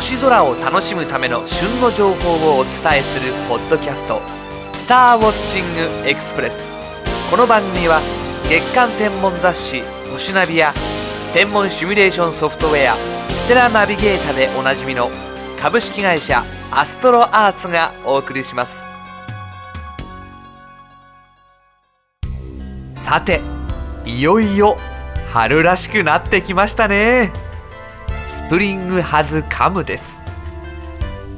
星空を楽しむための旬の情報をお伝えするポッドキャスト「スターウォッチングエクスプレス」この番組は月間天文雑誌「星ナビ」や天文シミュレーションソフトウェア「ステラナビゲータ」でおなじみの株式会社アストロアーツがお送りします。さていよいよ春らしくなってきましたね。スプリングハズカムです。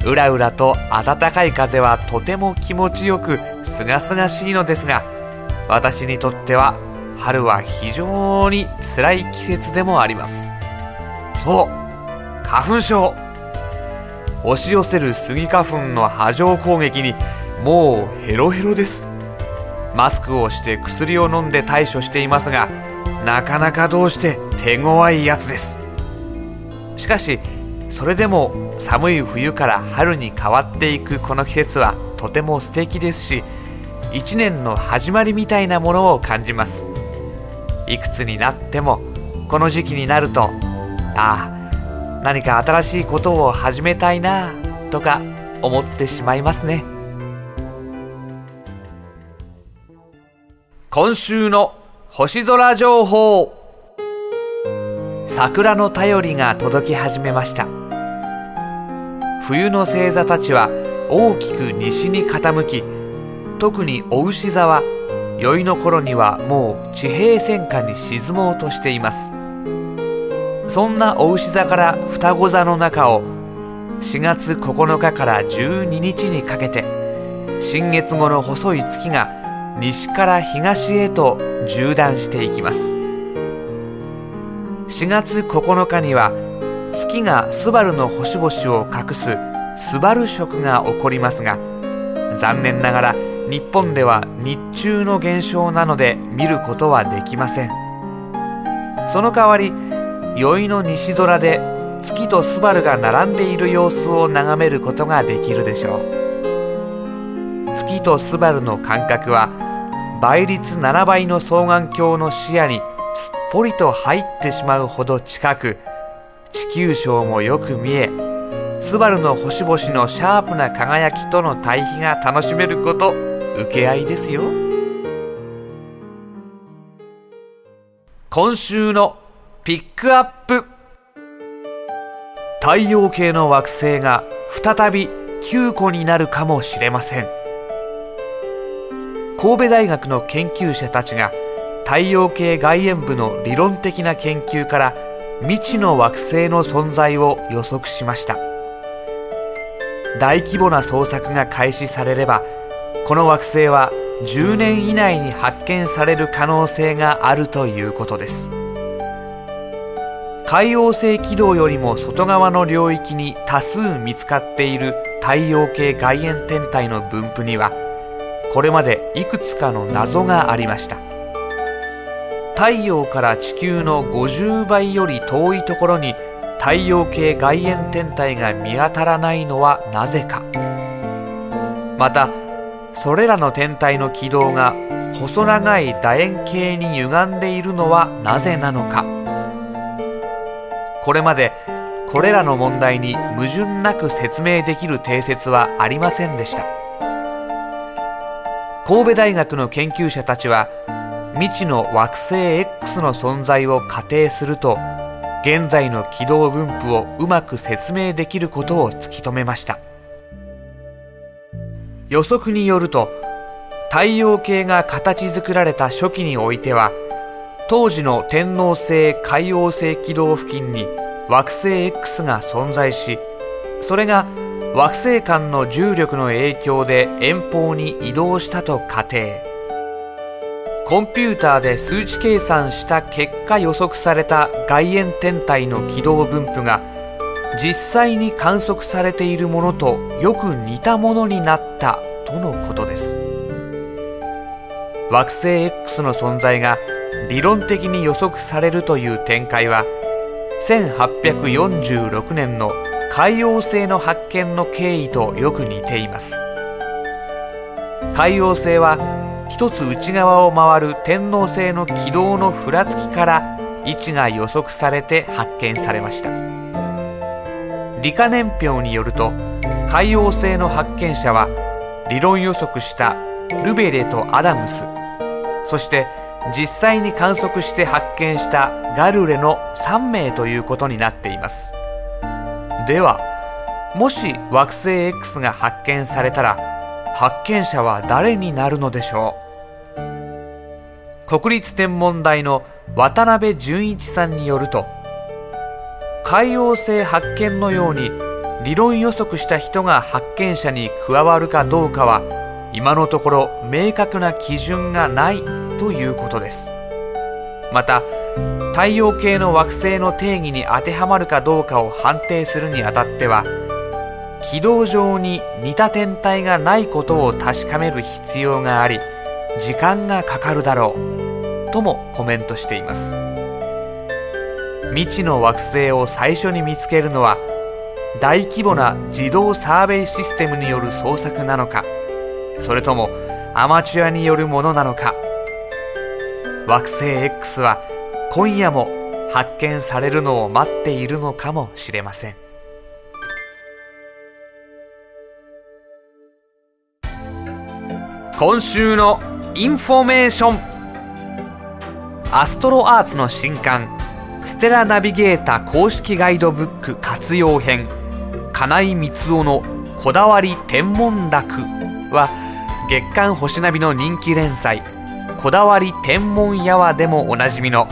うらうらと暖かい風はとても気持ちよくすがすがしいのですが私にとっては春は非常に辛い季節でもあります。そう花粉症。押し寄せるスギ花粉の波状攻撃にもうヘロヘロです。マスクをして薬を飲んで対処していますがなかなかどうして手強いやつです。しかしそれでも寒い冬から春に変わっていくこの季節はとても素敵ですし一年の始まりみたいなものを感じます。いくつになってもこの時期になるとああ何か新しいことを始めたいなとか思ってしまいますね。今週の星空情報。桜の便りが届き始めました。冬の星座たちは大きく西に傾き特にお牛座は宵の頃にはもう地平線下に沈もうとしています。そんなお牛座から双子座の中を4月9日から12日にかけて新月後の細い月が西から東へと縦断していきます。4月9日には月がスバルの星々を隠すスバル食が起こりますが残念ながら日本では日中の現象なので見ることはできません。その代わり宵の西空で月とスバルが並んでいる様子を眺めることができるでしょう。月とスバルの間隔は倍率7倍の双眼鏡の視野にぽりと入ってしまうほど近く地球章もよく見えスバルの星々のシャープな輝きとの対比が楽しめること受け合いですよ。今週のピックアップ。太陽系の惑星が再び9個になるかもしれません。神戸大学の研究者たちが太陽系外縁部の理論的な研究から未知の惑星の存在を予測しました。大規模な捜索が開始されればこの惑星は10年以内に発見される可能性があるということです。海王星軌道よりも外側の領域に多数見つかっている太陽系外縁天体の分布にはこれまでいくつかの謎がありました。太陽から地球の50倍より遠いところに太陽系外縁天体が見当たらないのはなぜか。またそれらの天体の軌道が細長い楕円形に歪んでいるのはなぜなのか。これまでこれらの問題に矛盾なく説明できる定説はありませんでした。神戸大学の研究者たちは未知の惑星 X の存在を仮定すると現在の軌道分布をうまく説明できることを突き止めました。予測によると太陽系が形作られた初期においては当時の天王星海王星軌道付近に惑星 X が存在しそれが惑星間の重力の影響で遠方に移動したと仮定。コンピューターで数値計算した結果予測された外縁天体の軌道分布が実際に観測されているものとよく似たものになったとのことです。惑星 X の存在が理論的に予測されるという展開は1846年の海王星の発見の経緯とよく似ています。海王星は一つ内側を回る天王星の軌道のふらつきから位置が予測されて発見されました。理科年表によると海王星の発見者は理論予測したルベレとアダムスそして実際に観測して発見したガルレの3名ということになっています。ではもし惑星 X が発見されたら発見者は誰になるのでしょう。国立天文台の渡辺淳一さんによると海王星発見のように理論予測した人が発見者に加わるかどうかは今のところ明確な基準がないということです。また太陽系の惑星の定義に当てはまるかどうかを判定するにあたっては軌道上に似た天体がないことを確かめる必要があり時間がかかるだろうともコメントしています。未知の惑星を最初に見つけるのは大規模な自動サーベイシステムによる捜索なのかそれともアマチュアによるものなのか。惑星 X は今夜も発見されるのを待っているのかもしれません。今週のインフォメーション。アストロアーツの新刊ステラナビゲータ公式ガイドブック活用編金井三男のこだわり天文楽は月刊星ナビの人気連載こだわり天文夜話でもおなじみの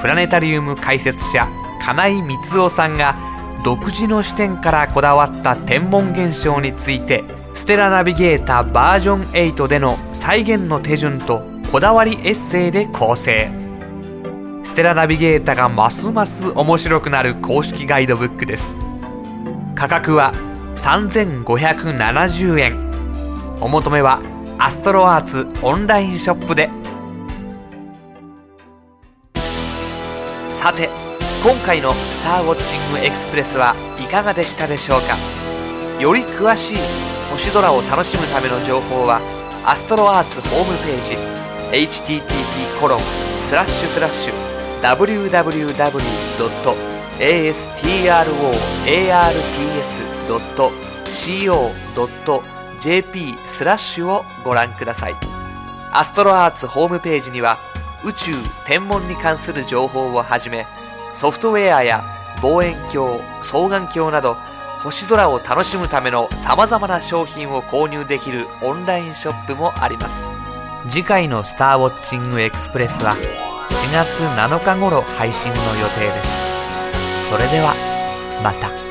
プラネタリウム解説者金井三男さんが独自の視点からこだわった天文現象についてステラナビゲータバージョン8での再現の手順とこだわりエッセイで構成。ステラナビゲータがますます面白くなる公式ガイドブックです。価格は3570円お求めはアストロアーツオンラインショップで。さて今回の「スターウォッチングエクスプレス」はいかがでしたでしょうか？より詳しい星空を楽しむための情報はアストロアーツホームページ http コロンスラッシュスラッシュ www.astroarts.co.jp スラッシュをご覧くださいアストロアーツホームページには宇宙天文に関する情報をはじめソフトウェアや望遠鏡双眼鏡など星空を楽しむための様々な商品を購入できるオンラインショップもあります次回の「スターウォッチングエクスプレス」は4月7日頃配信の予定ですそれではまた。